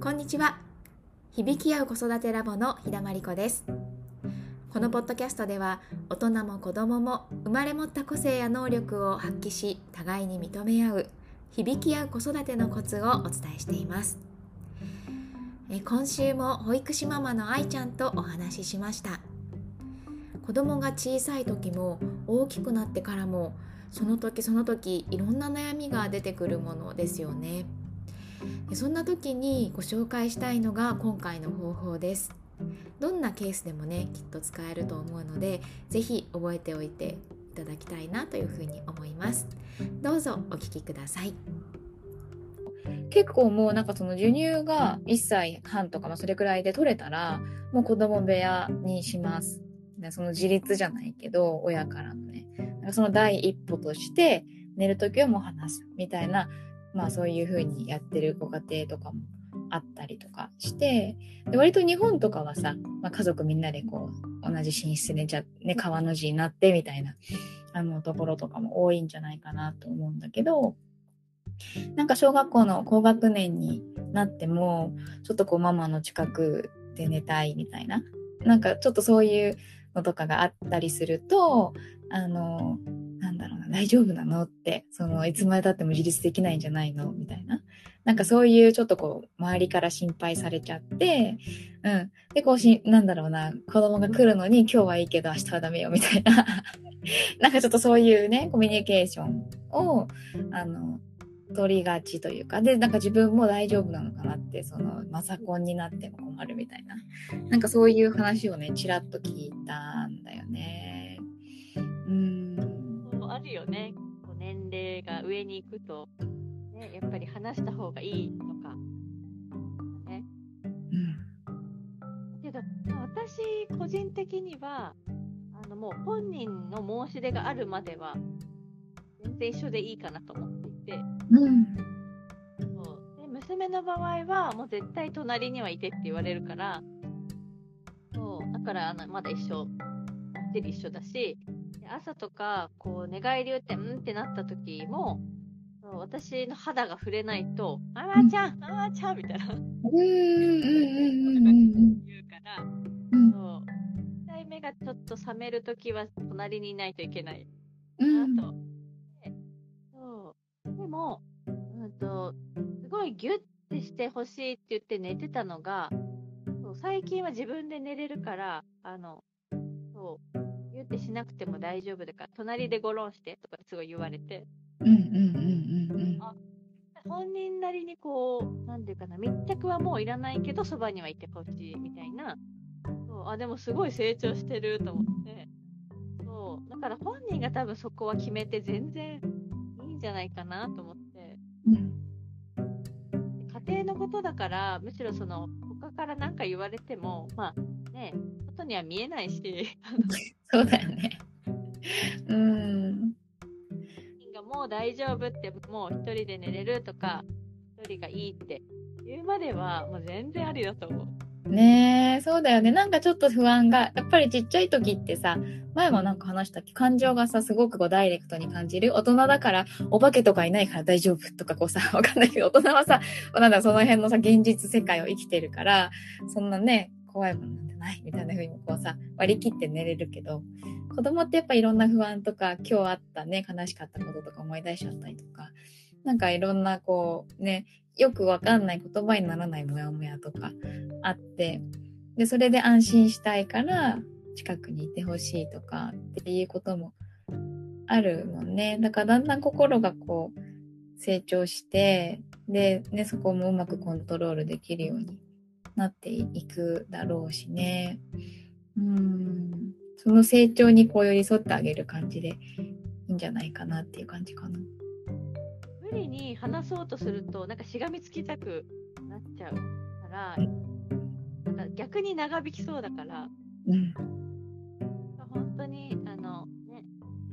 こんにちは。響き合う子育てラボの日田真理子です。このポッドキャストでは大人も子供も生まれ持った個性や能力を発揮し互いに認め合う響き合う子育てのコツをお伝えしています。え今週も保育士ママの愛ちゃんとお話ししました。子供が小さい時も大きくなってからもその時その時いろんな悩みが出てくるものですよね。そんな時にご紹介したいのが今回の方法です。どんなケースでもねきっと使えると思うので是非覚えておいていただきたいなというふうに思います。どうぞお聞きください。結構もうなんかその授乳が1歳半とか、それくらいで取れたらもう子供部屋にします。その自立じゃないけど親からのね。その第一歩として寝る時はもう話すみたいなまあそういう風にやってるご家庭とかもあったりとかしてで割と日本とかはさ、まあ、家族みんなでこう同じ寝室で寝ちゃね川の字になってみたいなあのところとかも多いんじゃないかなと思うんだけどなんか小学校の高学年になってもちょっとこうママの近くで寝たいみたいななんかちょっとそういうのとかがあったりするとあの大丈夫なの？ってそのいつまでたっても自立できないんじゃないの？みたいな。なんかそういうちょっとこう周りから心配されちゃってうん。でこうしなんだろうな。子供が来るのに今日はいいけど明日はダメよみたいな。なんかちょっとそういうねコミュニケーションをあの取りがちというか、で、なんか自分も大丈夫なのかなって、その、マサコンになっても困るみたいな、なんかそういう話をね、ちらっと聞いたんだよね。うん。そうあるよね。年齢が上に行くと、ね、やっぱり話した方がいいとか、ね。うん。けど、私、個人的には、あの、もう本人の申し出があるまでは、全然一緒でいいかなと思っていて、うん、娘の場合はもう絶対隣にはいてって言われるから。そう。だからあのまだ一緒。ばっちり一緒だし朝とかこう寝返り打ってうんってなった時も私の肌が触れないと「あまちゃんあまちゃん」みたいな。言うからそう。1回目がちょっと冷める時は隣にいないといけない。なと。そう。でもと、すごいギュッてしてほしいって言って寝てたのが、最近は自分で寝れるから、あの、ギュッてしなくても大丈夫だから、隣でゴロンしてとかすごい言われて、うんうんうんうんうん。あ本人なりにこう、なんていうかな、密着はもういらないけど、そばにはいてほしいみたいな、そうあでもすごい成長してると思って、そうだから本人が多分そこは決めて全然いいんじゃないかなと思って。家庭のことだから、むしろその他から何か言われても、まあね、外には見えないし。そうだよね。うん。がもう大丈夫って、もう一人で寝れるとか、一人がいいって言うまでは、もう全然ありだと思う。ねえ、そうだよね。なんかちょっと不安が、やっぱりちっちゃい時ってさ、前もなんか話したっけ？感情がさ、すごくこうダイレクトに感じる。大人だから、お化けとかいないから大丈夫とかこうさ、わかんないけど、大人はさ、なんだその辺のさ、現実世界を生きてるから、そんなね、怖いもんてないみたいな風にこうさ、割り切って寝れるけど、子供ってやっぱいろんな不安とか、今日あったね、悲しかったこととか思い出しちゃったりとか、なんかいろんなこうね、よくわかんない言葉にならないモヤモヤとかあって、で、それで安心したいから近くにいてほしいとかっていうこともあるもんね。だからだんだん心がこう成長して、で、ね、そこもうまくコントロールできるようになっていくだろうしね。うん。その成長にこう寄り添ってあげる感じでいいんじゃないかなっていう感じかな。無理に話そうとするとなんかしがみつきたくなっちゃうからなんか逆に長引きそうだから、うん、本当にあの、ね、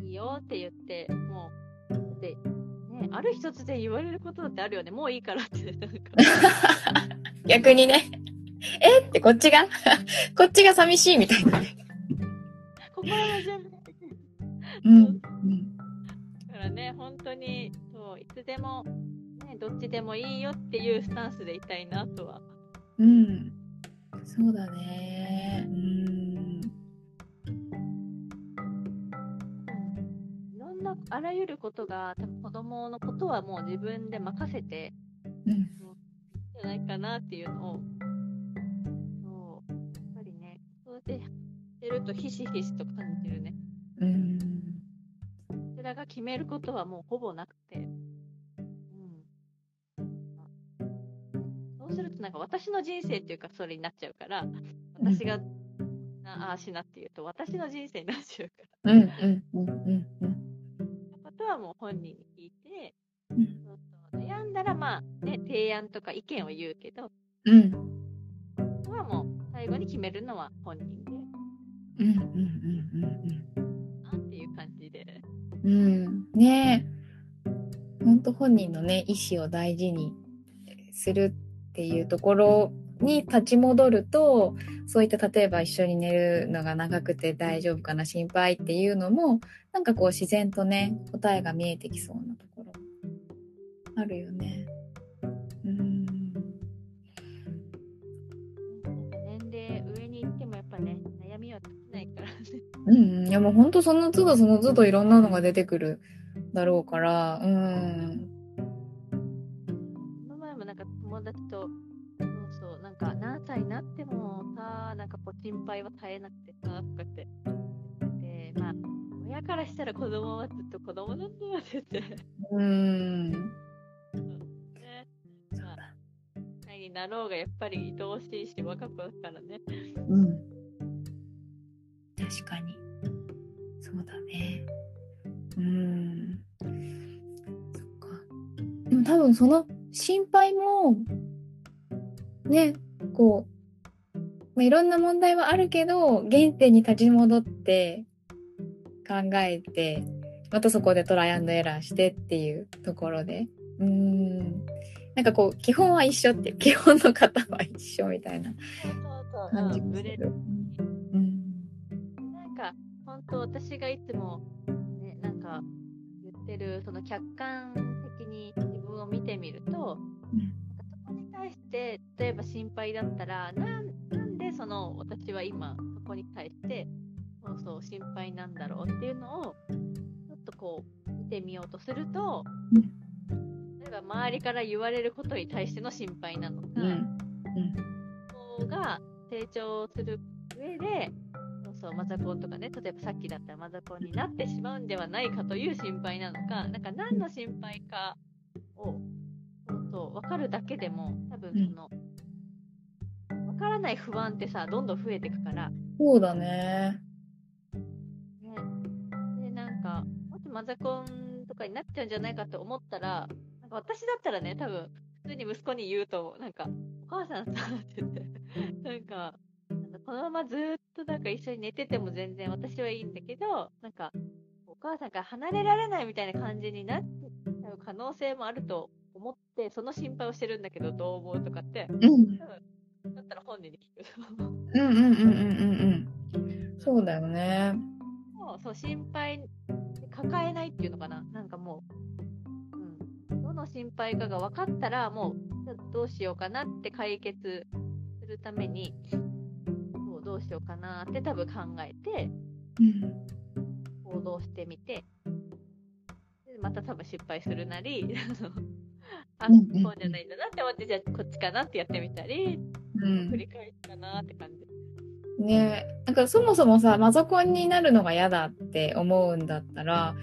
いいよって言ってもうで、ね、ある日突然言われることだってあるよね。もういいからって。なんか。逆にねえ？ってこっちが？こっちが寂しいみたいな。ね心の準備。うん、うん、だからね本当にそういつでも、ね、どっちでもいいよっていうスタンスでいたいなとは。うん。そうだね。うん。いろんなあらゆることが多分子供のことはもう自分で任せてうん。じゃないかなっていうのをてしてるとひしひしと感じるねうん。こちらが決めることはもうほぼなくて、うん、そうするとなんか私の人生っていうかそれになっちゃうから私がなああしなっていうと私の人生になっちゃうからうん。うん。うん。うん。ことはもう本人に聞いて、うんそうそう悩んだらまあね提案とか意見を言うけどうん。はもう最後に決めるのは本人でうん。うん。うん。なっていう感じでうん。うん。ねえ。本当本人のね、意思を大事にするっていうところに立ち戻ると、そういった例えば一緒に寝るのが長くて大丈夫かな心配っていうのも、なんかこう自然とね、答えが見えてきそうなところあるよね。うんうん。いやもう本当その都度その都度いろんなのが出てくるだろうから、うん。この前もなんか友達と、そうそう、なんか何歳になってもさ、なんかこう心配は絶えなくてさ、とかって言ってて、まあ、親からしたら子供はずっと子供なんだよって言って、うん。ね、まあ、歳になろうがやっぱり愛おしいし、若子だからね。うん。確かに。そうだね。うん。そっか。でも多分その心配も、ね、こう、まあ、いろんな問題はあるけど、原点に立ち戻って考えて、またそこでトライアンドエラーしてっていうところで。うん。なんかこう、基本は一緒っていう、基本の型は一緒みたいな感じうん、る。うん。なんか、本当私がいつも、ね、なんか言ってる、その客観的に自分を見てみると、うんなんかそこに対して、例えば心配だったら、なんでその私は今、そこに対して、そうそう心配なんだろうっていうのを、ちょっとこう、見てみようとすると、例えば周りから言われることに対しての心配なのか、うん。子が成長する上で、そうマザコンとかね、例えばさっきだったらマザコンになってしまうんではないかという心配なのか、なんか何の心配かを、そうそう、分かるだけでも、多分その、分からない不安ってさ、どんどん増えていくから、そうだね。ね。で、なんか、もしマザコンとかになっちゃうんじゃないかと思ったら、なんか私だったらね、多分、普通に息子に言うと。なんか、お母さんさ、って言って、なんかこのままずーっとなんか一緒に寝てても全然私はいいんだけど、なんか、お母さんから離れられないみたいな感じになっちゃう可能性もあると思って、その心配をしてるんだけど、どう思うとかって、うん。だったら本人に聞く。うんうんうんうんうんうん。そうだよね。もうそう心配抱えないっていうのかななんかもう、うん、どの心配かが分かったらもうどうしようかなって解決するためにどうしようかなって多分考えてうん。行動してみてでまた多分失敗するなり あそうじゃないんだなって思ってじゃあこっちかなってやってみたりうん繰り返すかなって感じ。ねなんかそもそもさ、マザコンになるのが嫌だって思うんだったら、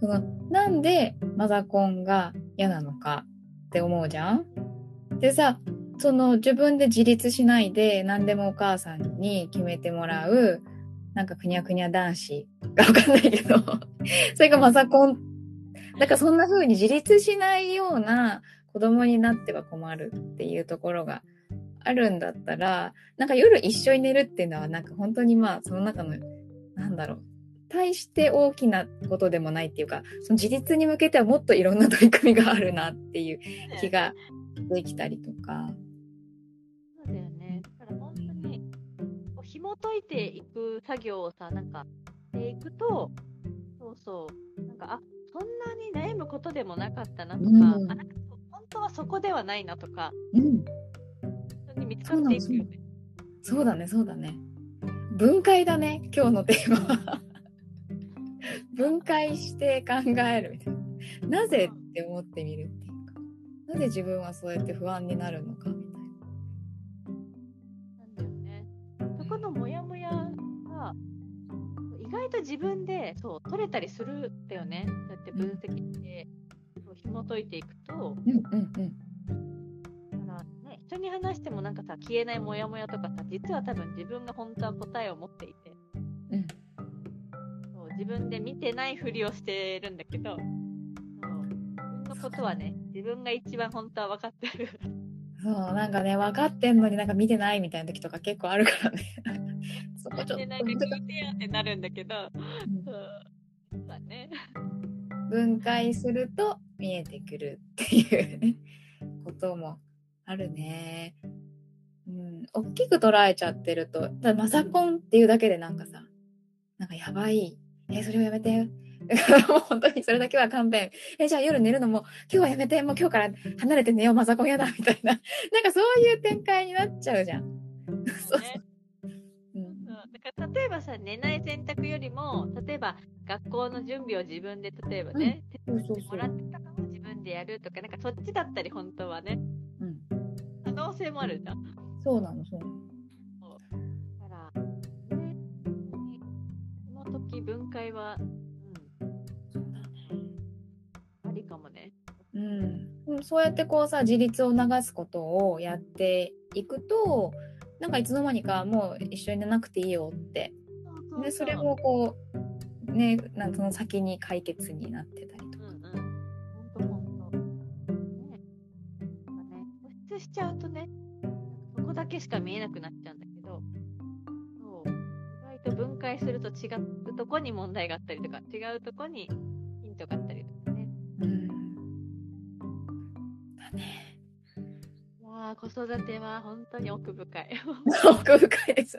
そのなんでマザコンが嫌なのかって思うじゃん？でさ、その自分で自立しないで何でもお母さんに決めてもらう、なんかくにゃくにゃ男子が わかんないけど、それがマザコン。だからそんな風に自立しないような子供になっては困るっていうところがあるんだったら、なんか夜一緒に寝るっていうのはなんか本当にまあその中の、なんだろう、対して大きなことでもないっていうか、その自立に向けてはもっといろんな取り組みがあるなっていう気ができたりとか。解いていく作業をさ、なんか、していくと、そうそう、なんか、あそんなに悩むことでもなかったなとか、うん。あなんか本当はそこではないなとか、うん。本当に見つかっていくよね。そうだねそうだね。分解だね今日のテーマ。は分解して考えるみたいな。なぜって思ってみるっていうか。なぜ自分はそうやって不安になるのかみたいな外と自分でそう取れたりするんだよね。そうやって分析して、紐解いていくと、んうんうん。人に話してもなんかさ消えないモヤモヤとかさ実は多分自分が本当は答えを持っていて、うん。そう自分で見てないふりをしてるんだけど。そう。自分のことはね自分が一番本当は分かってる。そうなんかね分かってんのになんか見てないみたいな時とか結構あるからねでなんか聞いてよってなるんだけど、うんだね。分解すると見えてくるっていうねこともあるね。うん、大きく捉えちゃってると、だからマザコンっていうだけでなんかさ、なんかやばい。え、それをやめて。もう本当にそれだけは勘弁。え、じゃあ夜寝るのも今日はやめて。もう今日から離れて寝よう。マザコンやだ。みたいな。なんかそういう展開になっちゃうじゃん。そうね から例えばさ寝ない選択よりも例えば学校の準備を自分で例えばね、うそうそう伝ってもらってたのを自分でやるとかなんかそっちだったり本当はねうん。可能性もあるじゃん。だそうなの、そうなの。からね本当にその時分解は、そうん、ありかもね。うん、うんそうやってこうさ自立を促すことをやっていくとなんかいつの間にかもう一緒に寝なくていいよってでそれもこうねなんその先に解決になってたりとか。うんうん。本当。ね。なんかね、保湿しちゃうとね、そこだけしか見えなくなっちゃうんだけど、そう。意外と分解すると違うとこに問題があったりとか、違うとこにヒントがあったり子育ては本当に奥深い。奥深いです。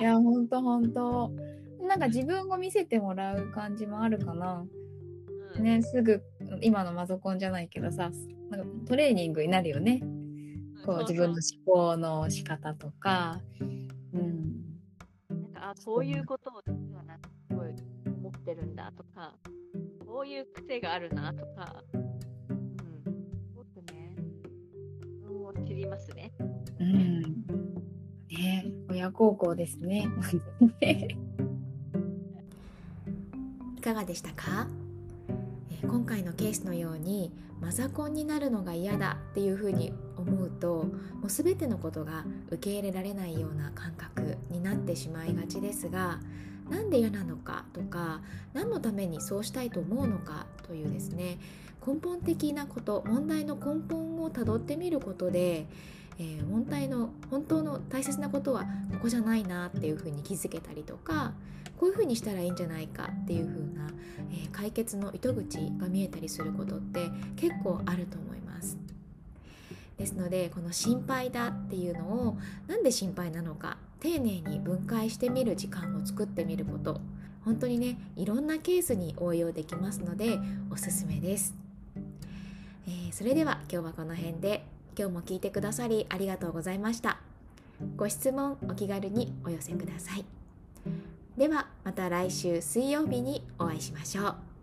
いやほんとほんと。なんか自分を見せてもらう感じもあるかな。うん、ねすぐ今のマゾコンじゃないけどさなんかトレーニングになるよね。こう自分の思考の仕方とか、うん、なんか、あ、こういうことを実はなすごい思ってるんだとか、こういう癖があるなとか、ますね。うん、ね親孝行ですね。いかがでしたか、えー今回のケースのようにマザコンになるのが嫌だっていうふうに思うともう全てのことが受け入れられないような感覚になってしまいがちですがなんで嫌なのかとか何のためにそうしたいと思うのかというですね根本的なこと問題の根本をたどってみることで、えー問題の本当の大切なことはここじゃないなっていうふうに気づけたりとかこういうふうにしたらいいんじゃないかっていうふうな、えー解決の糸口が見えたりすることって結構あると思います。ですのでこの心配だっていうのをなんで心配なのか丁寧に分解してみる時間を作ってみること本当にねいろんなケースに応用できますのでおすすめです、えーそれでは今日はこの辺で今日も聞いてくださりありがとうございました。ご質問お気軽にお寄せください。ではまた来週水曜日にお会いしましょう。